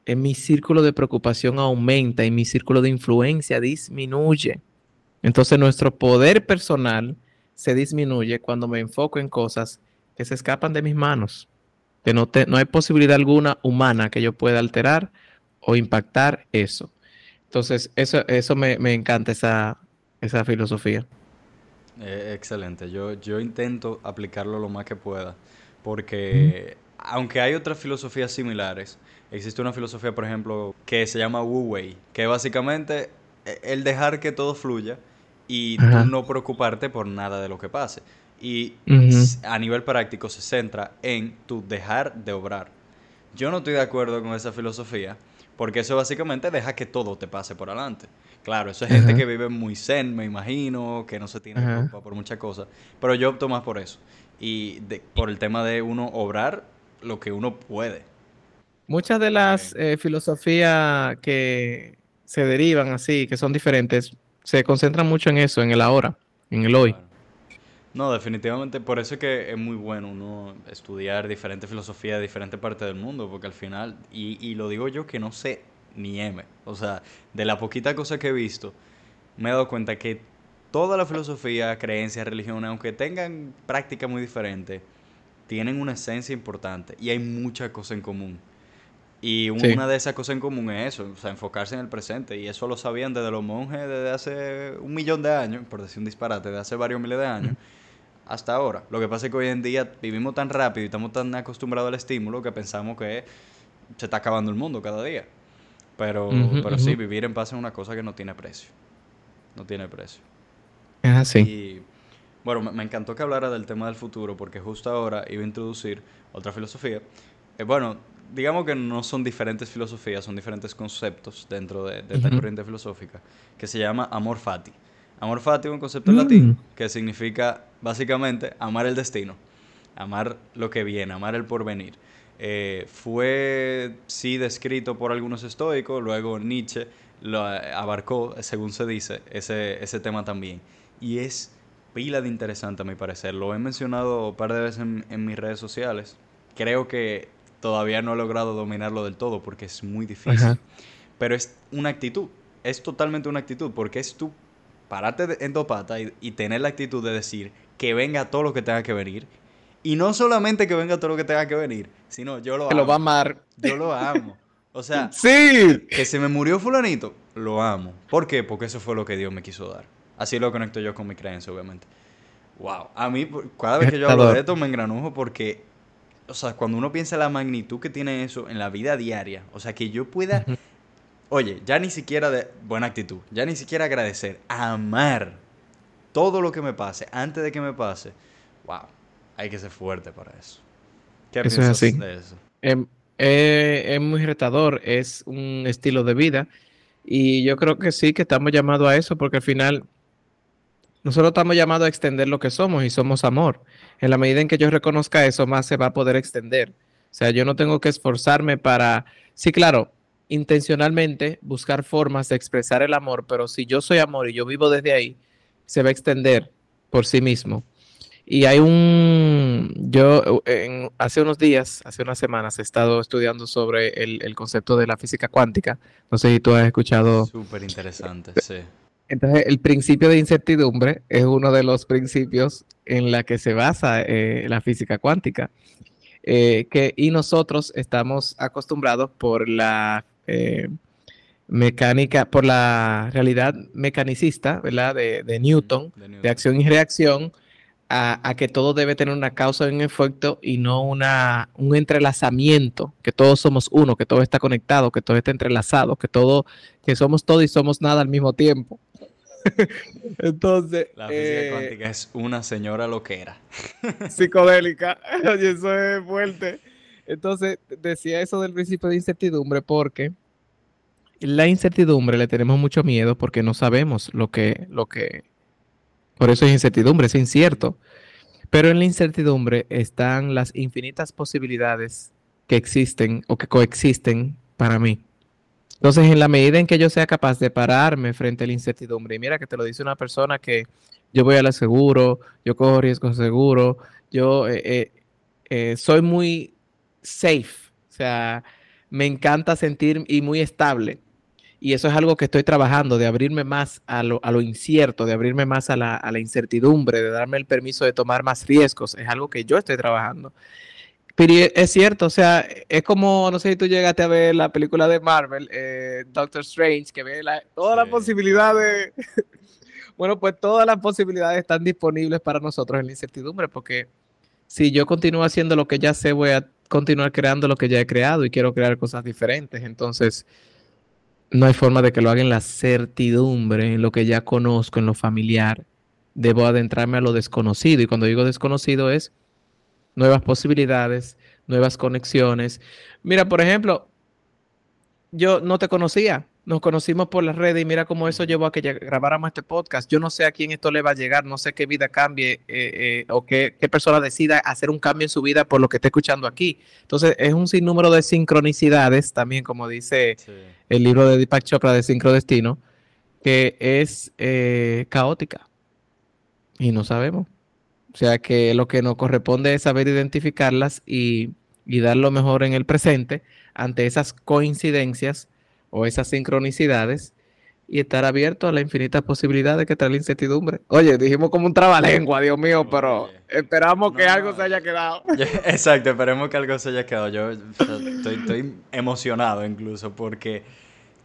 Speaker 2: en mi círculo de preocupación aumenta y mi círculo de influencia disminuye. Entonces nuestro poder personal se disminuye cuando me enfoco en cosas que se escapan de mis manos, que no, no hay posibilidad alguna humana que yo pueda alterar o impactar eso. Entonces, eso, eso me, encanta, esa, esa filosofía.
Speaker 1: Eh, excelente, yo, yo intento aplicarlo lo más que pueda, porque aunque hay otras filosofías similares, existe una filosofía, por ejemplo, que se llama Wu Wei, que básicamente e, el dejar que todo fluya y no preocuparte por nada de lo que pase. Y a nivel práctico se centra en tu dejar de obrar. Yo no estoy de acuerdo con esa filosofía, porque eso básicamente deja que todo te pase por adelante. Claro, eso es gente que vive muy zen, me imagino, que no se tiene culpa por muchas cosas. Pero yo opto más por eso. Y por el tema de uno obrar lo que uno puede.
Speaker 2: Muchas de las eh, filosofías que se derivan así, que son diferentes, se concentran mucho en eso, en el ahora, en el hoy.
Speaker 1: No, definitivamente, por eso es que es muy bueno uno estudiar diferentes filosofías de diferentes partes del mundo, porque al final, y, y lo digo yo que no sé ni M, o sea, de la poquita cosa que he visto, me he dado cuenta que toda la filosofía, creencias, religiones, aunque tengan prácticas muy diferentes, tienen una esencia importante y hay muchas cosas en común. Y una de esas cosas en común es eso, o sea, enfocarse en el presente. Y eso lo sabían desde los monjes desde hace un millón de años, por decir un disparate, de hace varios miles de años, hasta ahora. Lo que pasa es que hoy en día vivimos tan rápido y estamos tan acostumbrados al estímulo que pensamos que se está acabando el mundo cada día. Pero, pero sí, vivir en paz es una cosa que no tiene precio. No tiene precio.
Speaker 2: Es así.
Speaker 1: Bueno, me, encantó que hablara del tema del futuro porque justo ahora iba a introducir otra filosofía. Eh, bueno, digamos que no son diferentes filosofías, son diferentes conceptos dentro de, esta corriente filosófica que se llama amor fati. Amor fati es un concepto en latín mm. que significa básicamente amar el destino, amar lo que viene, amar el porvenir. Eh, fue sí descrito por algunos estoicos, luego Nietzsche lo abarcó, según se dice, ese, ese tema también. Y es pila de interesante a mi parecer. Lo he mencionado un par de veces en, mis redes sociales. Creo que todavía no he logrado dominarlo del todo porque es muy difícil. Pero es una actitud. Es totalmente una actitud porque es tú pararte en tu pata y, tener la actitud de decir que venga todo lo que tenga que venir Y no solamente que venga todo lo que tenga que venir, sino yo lo
Speaker 2: que lo va a amar.
Speaker 1: Yo lo amo. O sea, [laughs]
Speaker 2: sí.
Speaker 1: que se me murió fulanito, lo amo. ¿Por qué? Porque eso fue lo que Dios me quiso dar. Así lo conecto yo con mi creencia, obviamente. Wow. A mí, cada vez que yo hablo de esto, me engranujo porque, o sea, cuando uno piensa la magnitud que tiene eso en la vida diaria, o sea, que yo pueda, oye, ya ni siquiera de buena actitud, ya ni siquiera agradecer, amar todo lo que me pase antes de que me pase, wow, hay que ser fuerte para eso.
Speaker 2: ¿Qué eso piensas es así. de eso? Em, eh, es muy retador, es un estilo de vida y yo creo que sí, que estamos llamados a eso porque al final nosotros estamos llamados a extender lo que somos y somos amor. En la medida en que yo reconozca eso, más se va a poder extender. O sea, yo no tengo que esforzarme para, sí, claro, intencionalmente buscar formas de expresar el amor, pero si yo soy amor y yo vivo desde ahí, se va a extender por sí mismo. Y hay un, yo hace unos días, hace unas semanas, he estado estudiando sobre el, el concepto de la física cuántica. No sé si tú has escuchado.
Speaker 1: Súper interesante, sí.
Speaker 2: Entonces, el principio de incertidumbre es uno de los principios en la que se basa eh, la física cuántica. Eh, que, y nosotros estamos acostumbrados por la eh, mecánica, por la realidad mecanicista, ¿verdad? De, Newton, de, acción y reacción, a, que todo debe tener una causa y un efecto y no una, un entrelazamiento, que todos somos uno, que todo está conectado, que todo está entrelazado, que todo, que somos todo y somos nada al mismo tiempo. [laughs] Entonces.
Speaker 1: La física eh, cuántica es una señora loquera. [laughs]
Speaker 2: psicodélica. [laughs] Y eso es fuerte. Entonces, decía eso del principio de incertidumbre porque la incertidumbre le tenemos mucho miedo porque no sabemos lo que, lo que. Por eso es incertidumbre, es incierto. Pero en la incertidumbre están las infinitas posibilidades que existen o que coexisten para mí. Entonces, en la medida en que yo sea capaz de pararme frente a la incertidumbre, y mira que te lo dice una persona que yo voy al seguro, yo cojo riesgos seguro, yo eh, eh, eh, soy muy safe, o sea, me encanta sentir y muy estable. Y eso es algo que estoy trabajando, de abrirme más a lo, incierto, de abrirme más a la, a la incertidumbre, de darme el permiso de tomar más riesgos. Es algo que yo estoy trabajando. Pero es cierto, o sea, es como, no sé si tú llegaste a ver la película de Marvel, eh, Doctor Strange, que ve todas las posibilidades. [laughs] bueno, pues todas las posibilidades están disponibles para nosotros en la incertidumbre, porque si yo continúo haciendo lo que ya sé, voy a continuar creando lo que ya he creado y quiero crear cosas diferentes. Entonces, no hay forma de que lo haga en la certidumbre, en lo que ya conozco, en lo familiar. Debo adentrarme a lo desconocido. Y cuando digo desconocido es nuevas posibilidades, nuevas conexiones. Mira, por ejemplo, yo no te conocía, nos conocimos por las redes y mira cómo eso llevó a que grabáramos este podcast. Yo no sé a quién esto le va a llegar, no sé qué vida cambie eh, eh, o qué, qué, persona decida hacer un cambio en su vida por lo que esté escuchando aquí. Entonces, es un sinnúmero de sincronicidades, también como dice el libro de Deepak Chopra de Sincrodestino, que es eh, caótica y no sabemos. O sea que lo que nos corresponde es saber identificarlas y, dar lo mejor en el presente ante esas coincidencias o esas sincronicidades y estar abierto a las infinitas posibilidades que trae la incertidumbre. Oye, dijimos como un trabalengua, Dios mío, pero esperamos que algo se haya quedado. [laughs]
Speaker 1: exacto, esperemos que algo se haya quedado. Yo estoy, emocionado incluso porque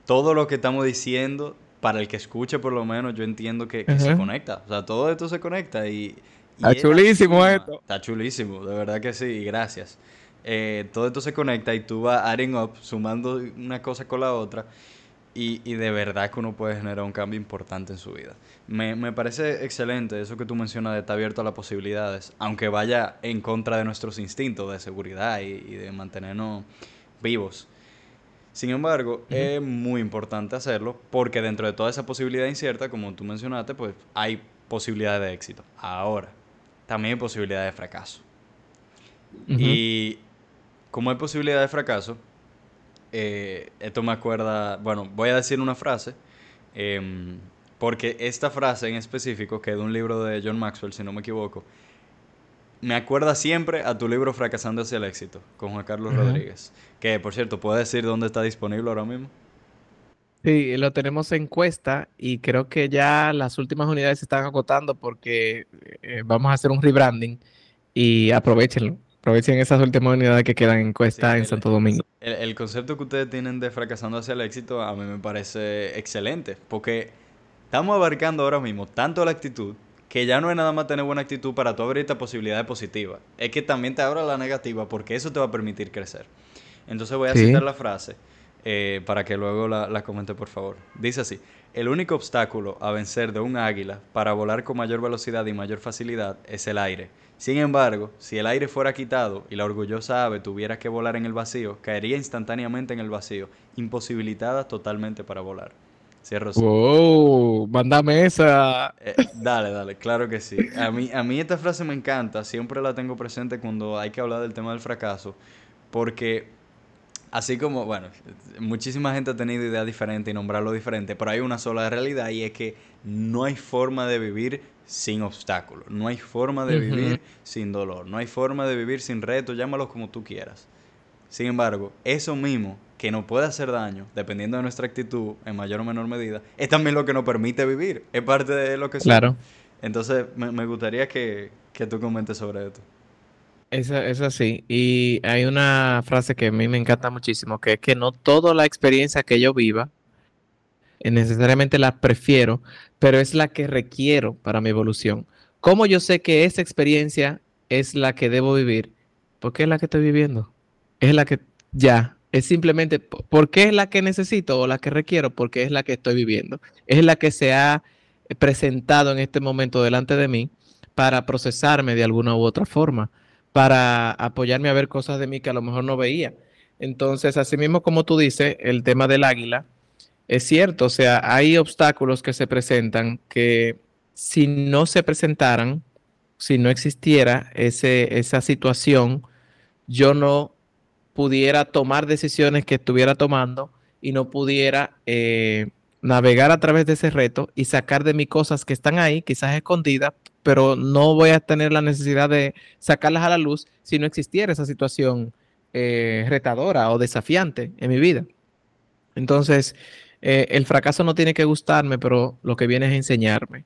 Speaker 1: todo lo que estamos diciendo, para el que escuche por lo menos, yo entiendo que, se conecta. O sea, todo esto se conecta y
Speaker 2: Está chulísimo esto.
Speaker 1: Está chulísimo, de verdad que sí, gracias. Eh, todo esto se conecta y tú vas adding up, sumando una cosa con la otra. Y, y, de verdad que uno puede generar un cambio importante en su vida. Me, me, parece excelente eso que tú mencionas de estar abierto a las posibilidades, aunque vaya en contra de nuestros instintos de seguridad y, y de mantenernos vivos. Sin embargo, es muy importante hacerlo porque dentro de toda esa posibilidad incierta, como tú mencionaste, pues hay posibilidades de éxito. Ahora, también hay posibilidad de fracaso. Y como hay posibilidad de fracaso, eh, esto me acuerda, bueno, voy a decir una frase, em, porque esta frase en específico, que es de un libro de John Maxwell, si no me equivoco, me acuerda siempre a tu libro Fracasando hacia el éxito, con Juan Carlos Rodríguez, que por cierto, ¿puedes decir dónde está disponible ahora mismo?
Speaker 2: Sí, lo tenemos en encuesta y creo que ya las últimas unidades se están agotando porque eh, vamos a hacer un rebranding y aprovechenlo. Aprovechen esas últimas unidades que quedan en encuesta en Santo Domingo.
Speaker 1: El, concepto que ustedes tienen de fracasando hacia el éxito a mí me parece excelente, porque estamos abarcando ahora mismo tanto la actitud que ya no es nada más tener buena actitud para tu abrir esta posibilidad positiva. Es que también te abra la negativa porque eso te va a permitir crecer. Entonces voy a citar la frase eh, para que luego la, la comente por favor. Dice así, el único obstáculo a vencer de un águila para volar con mayor velocidad y mayor facilidad es el aire. Sin embargo, si el aire fuera quitado y la orgullosa ave tuviera que volar en el vacío, caería instantáneamente en el vacío, imposibilitada totalmente para volar.
Speaker 2: Cierro. ¡Wow! Mándame esa.
Speaker 1: Eh, dale, dale, claro que sí. A mí, a mí esta frase me encanta, siempre la tengo presente cuando hay que hablar del tema del fracaso, porque así como, bueno, muchísima gente ha tenido ideas diferentes y nombrarlo diferente, pero hay una sola realidad y es que no hay forma de vivir sin obstáculos. No hay forma de vivir sin dolor. No hay forma de vivir sin reto, llámalo como tú quieras. Sin embargo, eso mismo que nos puede hacer daño, dependiendo de nuestra actitud, en mayor o menor medida, es también lo que nos permite vivir. Es parte de lo que
Speaker 2: Claro.
Speaker 1: Entonces, me, gustaría que, tú comentes sobre esto.
Speaker 2: Es, es así. Y hay una frase que a mí me encanta muchísimo, que es que no toda la experiencia que yo viva eh, necesariamente la prefiero, pero es la que requiero para mi evolución. ¿Cómo yo sé que esa experiencia es la que debo vivir? Porque es la que estoy viviendo. Es la que ya, es simplemente, ¿por qué es la que necesito o la que requiero? Porque es la que estoy viviendo. Es la que se ha presentado en este momento delante de mí para procesarme de alguna u otra forma, para apoyarme a ver cosas de mí que a lo mejor no veía. Entonces, así mismo como tú dices, el tema del águila, es cierto, o sea, hay obstáculos que se presentan que si no se presentaran, si no existiera ese, esa situación, yo no pudiera tomar decisiones que estuviera tomando y no pudiera eh, navegar a través de ese reto y sacar de mí cosas que están ahí, quizás escondidas, pero no voy a tener la necesidad de sacarlas a la luz si no existiera esa situación eh, retadora o desafiante en mi vida. Entonces, eh, el fracaso no tiene que gustarme, pero lo que viene es enseñarme.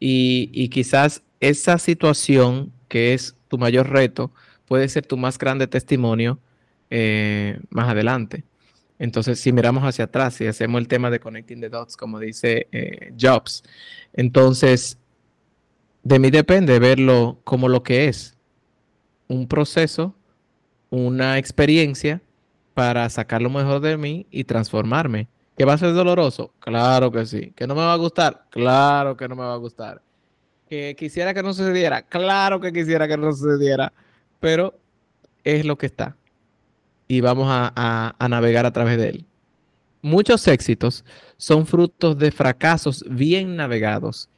Speaker 2: Y, quizás esa situación que es tu mayor reto puede ser tu más grande testimonio eh, más adelante. Entonces, si miramos hacia atrás, si hacemos el tema de connecting the dots, como dice eh, Jobs, entonces de mí depende verlo como lo que es, un proceso, una experiencia para sacar lo mejor de mí y transformarme. ¿Que va a ser doloroso? Claro que sí. ¿Que no me va a gustar? Claro que no me va a gustar. ¿Que quisiera que no sucediera? Claro que quisiera que no sucediera. Pero es lo que está. Y vamos a, navegar a través de él. Muchos éxitos son frutos de fracasos bien navegados.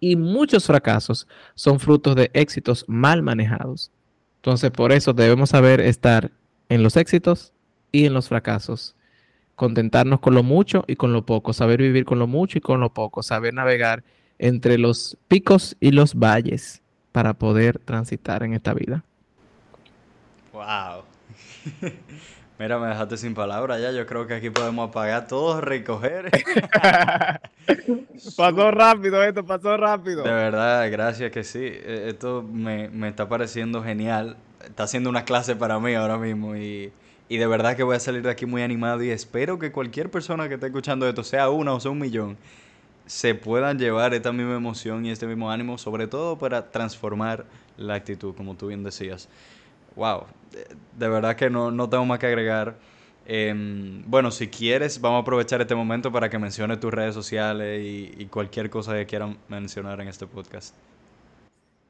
Speaker 2: Y muchos fracasos son frutos de éxitos mal manejados. Entonces, por eso debemos saber estar en los éxitos y en los fracasos contentarnos con lo mucho y con lo poco, saber vivir con lo mucho y con lo poco, saber navegar entre los picos y los valles para poder transitar en esta vida.
Speaker 1: Wow. [laughs] Mira, me dejaste sin palabras ya. Yo creo que aquí podemos apagar todo, recoger. [laughs]
Speaker 2: pasó rápido esto, pasó rápido.
Speaker 1: De verdad, gracias que sí. E, esto me, me está pareciendo genial. Está haciendo una clase para mí ahora mismo y y de verdad que voy a salir de aquí muy animado y espero que cualquier persona que esté escuchando esto, sea una o sea un millón, se puedan llevar esta misma emoción y este mismo ánimo, sobre todo para transformar la actitud, como tú bien decías. Wow, de, verdad que no, no, tengo más que agregar. Em, bueno, si quieres, vamos a aprovechar este momento para que menciones tus redes sociales y, y cualquier cosa que quieran mencionar en este podcast.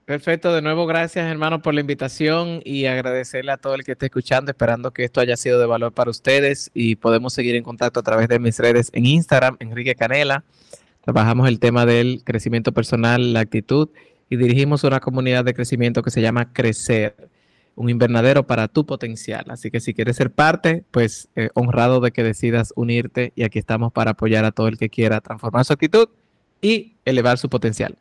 Speaker 2: Perfecto, de nuevo gracias hermano por la invitación y agradecerle a todo el que esté escuchando, esperando que esto haya sido de valor para ustedes y podemos seguir en contacto a través de mis redes en Instagram, Enrique Canela. Trabajamos el tema del crecimiento personal, la actitud y dirigimos una comunidad de crecimiento que se llama Crecer, un invernadero para tu potencial. Así que si quieres ser parte, pues eh, honrado de que decidas unirte y aquí estamos para apoyar a todo el que quiera transformar su actitud y elevar su potencial.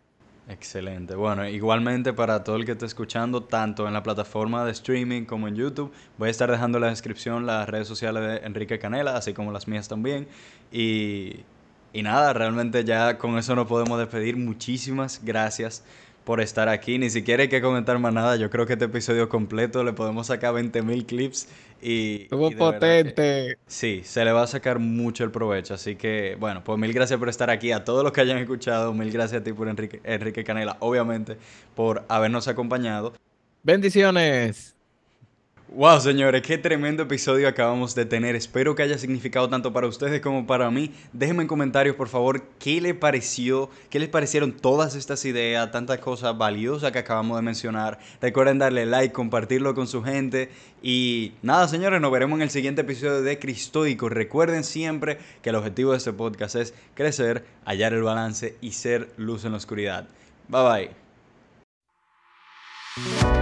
Speaker 1: Excelente. Bueno, igualmente para todo el que esté escuchando, tanto en la plataforma de streaming como en YouTube, voy a estar dejando en la descripción las redes sociales de Enrique Canela, así como las mías también. Y, y nada, realmente ya con eso nos podemos despedir. Muchísimas gracias por estar aquí. Ni siquiera hay que comentar más nada. Yo creo que este episodio completo le podemos sacar 20.000 clips y...
Speaker 2: Estuvo potente.
Speaker 1: sí, se le va a sacar mucho el provecho. Así que, bueno, pues mil gracias por estar aquí. A todos los que hayan escuchado, mil gracias a ti por Enrique, Enrique Canela, obviamente, por habernos acompañado.
Speaker 2: Bendiciones.
Speaker 1: Wow, señores, qué tremendo episodio acabamos de tener. Espero que haya significado tanto para ustedes como para mí. Déjenme en comentarios, por favor, qué les pareció, qué les parecieron todas estas ideas, tantas cosas valiosas que acabamos de mencionar. Recuerden darle like, compartirlo con su gente. Y nada, señores, nos veremos en el siguiente episodio de Cristoico. Recuerden siempre que el objetivo de este podcast es crecer, hallar el balance y ser luz en la oscuridad. Bye bye.